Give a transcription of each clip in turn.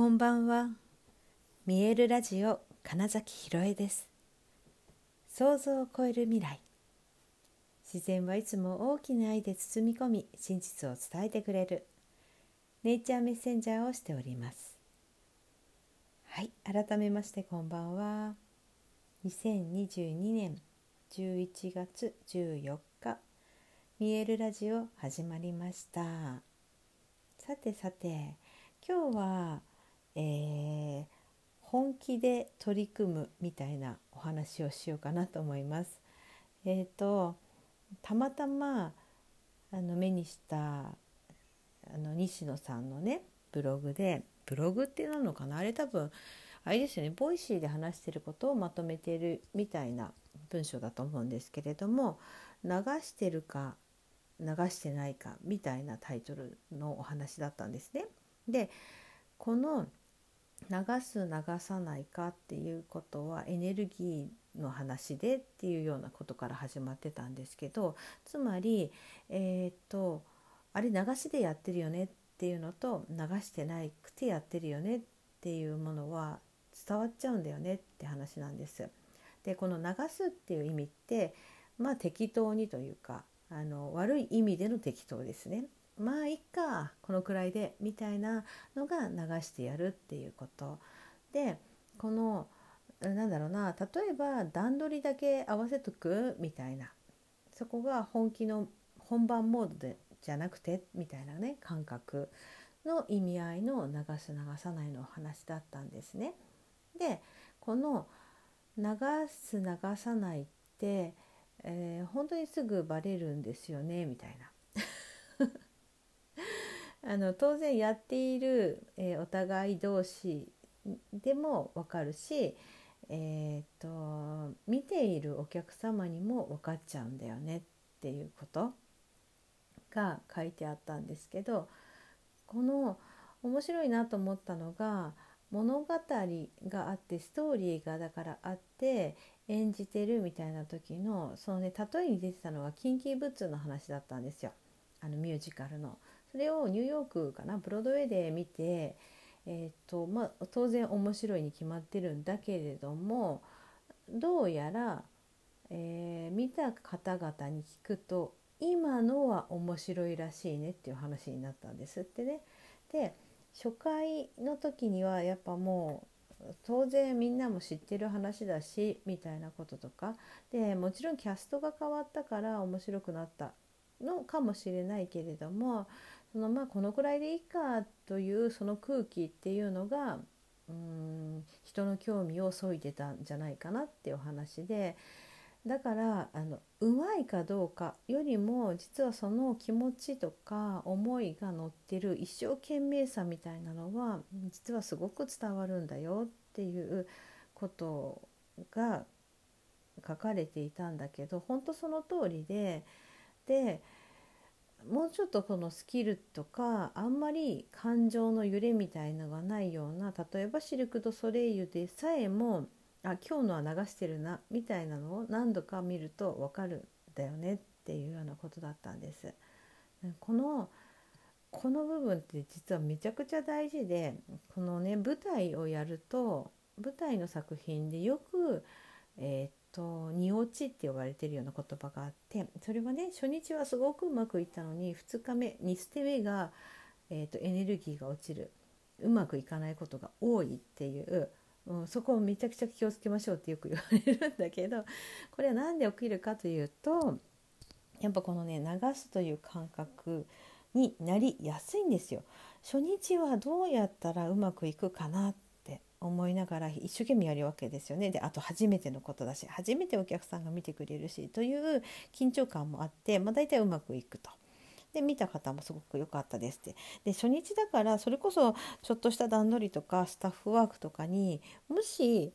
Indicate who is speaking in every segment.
Speaker 1: こんばんは。見えるラジオ金崎ひろえです。想像を超える未来。自然はいつも大きな愛で包み込み、真実を伝えてくれるネイチャーメッセンジャーをしております。はい、改めましてこんばんは。2022年11月14日、見えるラジオ始まりました。さてさて、今日はえー、本気で取り組むみたいなお話をしようかなと思います。えーと、たまたまあの目にしたあの西野さんのねブログでブログっていうのかな？あれ多分あれですよね Voicy で話してることをまとめてるみたいな文章だと思うんですけれども流してるか流してないかみたいなタイトルのお話だったんですね。でこの流す流さないかっていうことはエネルギーの話でっていうようなことから始まってたんですけどつまりえー、っとあれ流しでやってるよねっていうのと流してないくてやってるよねっていうものは伝わっちゃうんだよねって話なんです。でこの流すっていう意味ってまあ適当にというかあの悪い意味での適当ですね。まあいっかこのくらいでみたいなのが流してやるっていうことでこのなんだろうな例えば段取りだけ合わせとくみたいなそこが本気の本番モードでじゃなくてみたいなね感覚の意味合いの流す流さないのお話だったんですね。でこの流す流さないって、えー、本当にすぐバレるんですよねみたいな。あの当然やっている、えー、お互い同士でも分かるし、えーと、見ているお客様にも分かっちゃうんだよねっていうことが書いてあったんですけどこの面白いなと思ったのが物語があってストーリーがだからあって演じてるみたいな時のそのね例えに出てたのがキンキーブッツの話だったんですよあのミュージカルの。それをニューヨークかなブロードウェイで見て、えーとまあ、当然面白いに決まってるんだけれどもどうやら、えー、見た方々に聞くと今のは面白いらしいねっていう話になったんですってね。で初回の時にはやっぱもう当然みんなも知ってる話だしみたいなこととかでもちろんキャストが変わったから面白くなったのかもしれないけれどもそのまあこのくらいでいいかというその空気っていうのがうん人の興味をそいでたんじゃないかなっていうお話でだからあのうまいかどうかよりも実はその気持ちとか思いが乗ってる一生懸命さみたいなのは実はすごく伝わるんだよっていうことが書かれていたんだけど本当その通りででもうちょっとこのスキルとかあんまり感情の揺れみたいのがないような例えばシルク・ド・ソレイユでさえもあ今日のは流してるなみたいなのを何度か見ると分かるんだよねっていうようなことだったんです。このこの部分って実はめちゃくちゃ大事でこのね舞台をやると舞台の作品でよく、えー、と二落ちって呼ばれてるような言葉があってそれはね初日はすごくうまくいったのに2日目2捨て目が、えーと、エネルギーが落ちるうまくいかないことが多いっていう、うん、そこをめちゃくちゃ気をつけましょうってよく言われるんだけどこれは何で起きるかというとやっぱこのね流すという感覚になりやすいんですよ。初日はどうやったらうまくいくかな思いながら一生懸命やるわけですよねであと初めてのことだし初めてお客さんが見てくれるしという緊張感もあって、まあ、大体うまくいくと。で見た方もすごく良かったですってで初日だからそれこそちょっとした段取りとかスタッフワークとかにもし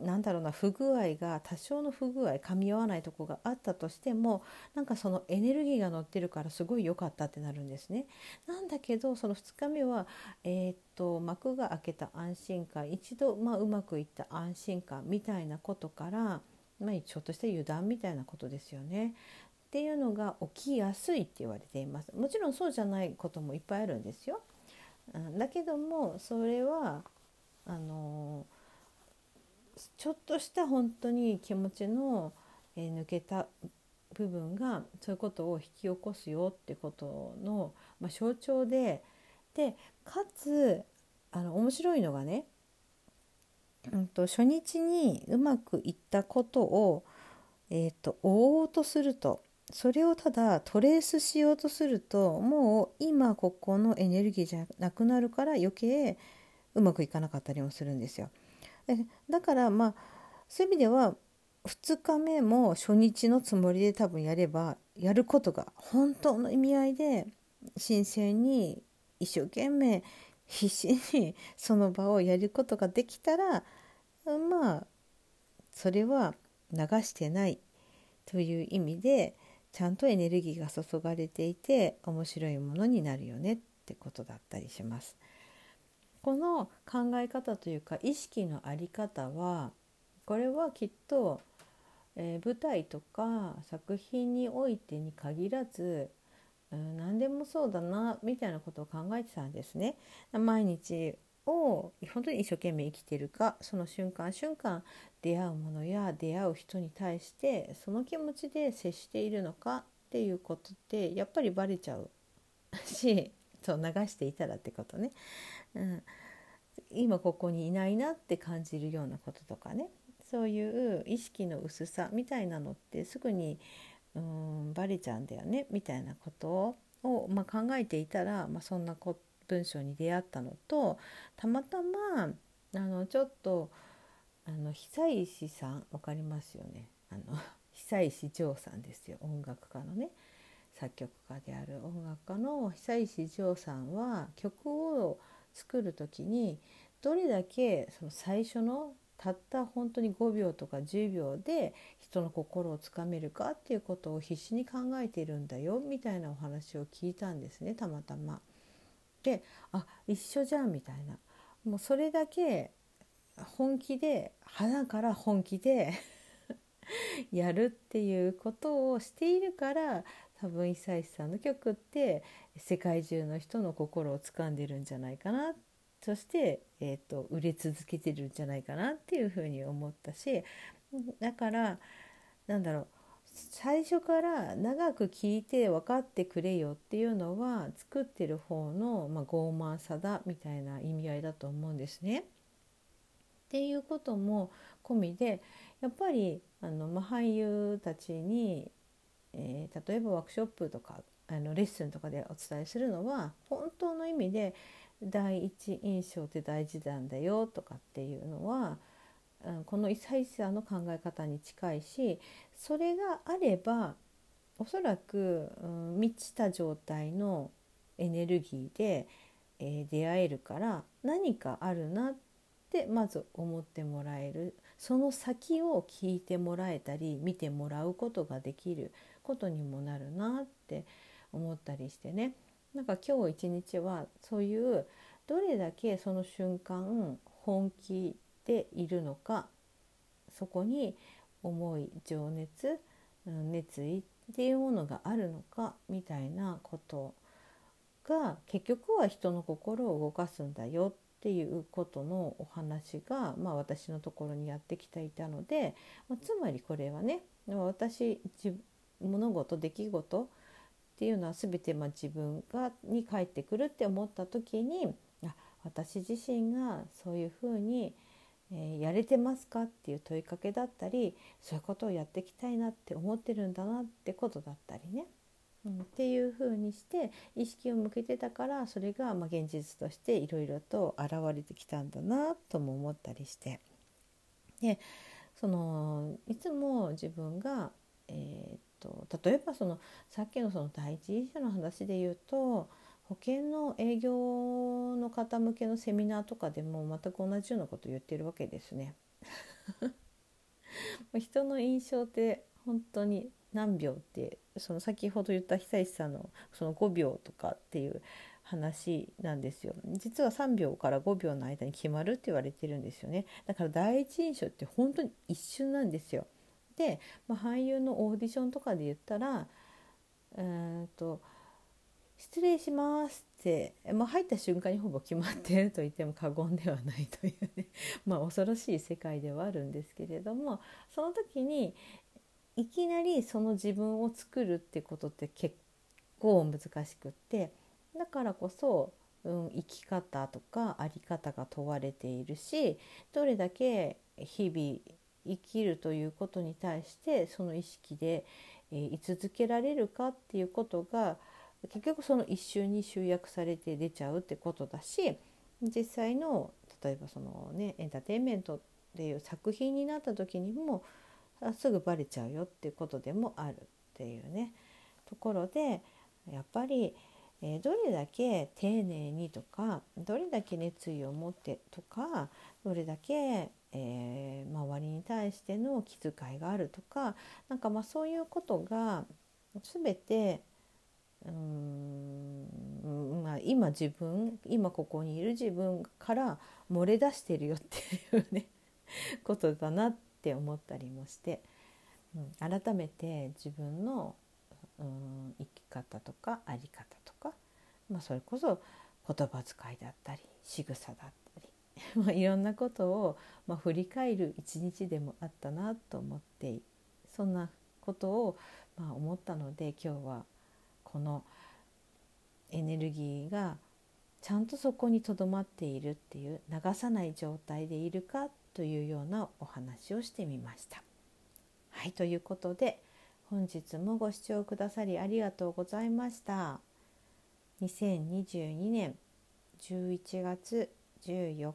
Speaker 1: なんだろうな不具合が多少の不具合噛み合わないとこがあったとしてもなんかそのエネルギーが乗ってるからすごい良かったってなるんですね。なんだけどその2日目は、えー、っと幕が開けた安心感一度、まあ、うまくいった安心感みたいなことから、まあ、ちょっとした油断みたいなことですよね。っていうのが起きやすいって言われています。もちろんそうじゃないこともいっぱいあるんですよ。うん、だけどもそれはあのちょっとした本当に気持ちの、えー、抜けた部分がそういうことを引き起こすよってことの、まあ、象徴ででかつあの面白いのがね、うんと、初日にうまくいったことを、えーと追おうとするとそれをただトレースしようとするともう今ここのエネルギーじゃなくなるから余計うまくいかなかったりもするんですよ。だからまあそういう意味では2日目も初日のつもりで多分やればやることが本当の意味合いで新鮮に一生懸命必死にその場をやることができたらまあそれは流してないという意味でちゃんとエネルギーが注がれていて面白いものになるよねってことだったりします。この考え方というか意識の在り方はこれはきっと、えー、舞台とか作品においてに限らず、うん、何でもそうだなみたいなことを考えてたんですね。毎日を本当に一生懸命生きてるかその瞬間瞬間出会うものや出会う人に対してその気持ちで接しているのかっていうことってやっぱりバレちゃうしそう流していたらってことね、うん、今ここにいないなって感じるようなこととかね。そういう意識の薄さみたいなのってすぐにうんバレちゃうんだよね。みたいなことを、まあ、考えていたら、まあ、そんな文章に出会ったのとたまたまあのちょっとあの久石さん分かりますよね。あの久石譲さんですよ。音楽家のね。作曲家である音楽家の久石譲さんは曲を作る時にどれだけその最初のたった本当に5秒とか10秒で人の心をつかめるかっていうことを必死に考えているんだよみたいなお話を聞いたんですねたまたま。であ一緒じゃんみたいなもうそれだけ本気で花から本気で やるっていうことをしているから多分久石さんの曲って世界中の人の心を掴んでるんじゃないかなそして、えーと、売れ続けてるんじゃないかなっていうふうに思ったしだからなんだろう最初から長く聞いて分かってくれよっていうのは作ってる方の、まあ、傲慢さだみたいな意味合いだと思うんですね。っていうことも込みでやっぱりあの、まあ、俳優たちにえー、例えばワークショップとかあのレッスンとかでお伝えするのは本当の意味で第一印象って大事なんだよとかっていうのは、うん、このイサイサの考え方に近いしそれがあればおそらく、うん、満ちた状態のエネルギーで、えー、出会えるから何かあるなってまず思ってもらえる。その先を聞いてもらえたり見てもらうことができる。ことにもなるなって思ったりしてね。なんか今日一日はそういうどれだけその瞬間本気でいるのかそこに思い情熱熱意っていうものがあるのかみたいなことが結局は人の心を動かすんだよっていうことのお話が、まあ、私のところにやってきていたので、まあ、つまりこれはね私物事出来事っていうのは全てま自分がに返ってくるって思った時にあ私自身がそういうふうに、えー、やれてますかっていう問いかけだったりそういうことをやっていきたいなって思ってるんだなってことだったりね、うん、っていうふうにして意識を向けてたからそれがま現実としていろいろと現れてきたんだなとも思ったりして。でそのいつも自分が、えーと例えばそのさっきのその第一印象の話で言うと保険の営業の方向けのセミナーとかでも全く同じようなことを言ってるわけですね。人の印象って本当に何秒ってその先ほど言った久石さんのその5秒とかっていう話なんですよ。実は3秒から5秒の間に決まるって言われてるんですよね。だから第一印象って本当に一瞬なんですよ。で、まあ、俳優のオーディションとかで言ったら「うんと失礼します」って、まあ、入った瞬間にほぼ決まってると言っても過言ではないというね まあ恐ろしい世界ではあるんですけれどもその時にいきなりその自分を作るってことって結構難しくってだからこそ、うん、生き方とか在り方が問われているしどれだけ日々生きるということに対してその意識で、えー、居続けられるかっていうことが結局その一瞬に集約されて出ちゃうってことだし実際の例えばそのねエンターテインメントっていう作品になった時にもすぐバレちゃうよっていうことでもあるっていうね。ところでやっぱり、えー、どれだけ丁寧にとかどれだけ熱意を持ってとかどれだけ、えー、周りに対しての気遣いがあるとかなんかまあそういうことが全てうーんまあ、今自分今ここにいる自分から漏れ出してるよっていうね ことだなって思ったりもして、うん、改めて自分のうん生き方とか在り方とか、まあ、それこそ言葉遣いだったり仕草だったり、まあ、いろんなことを、まあ、振り返る一日でもあったなと思ってそんなことを、まあ、思ったので今日はこのエネルギーがちゃんとそこにとどまっているっていう流さない状態でいるかというようなお話をしてみました。はいということで本日もご視聴くださりありがとうございました。2022年11月14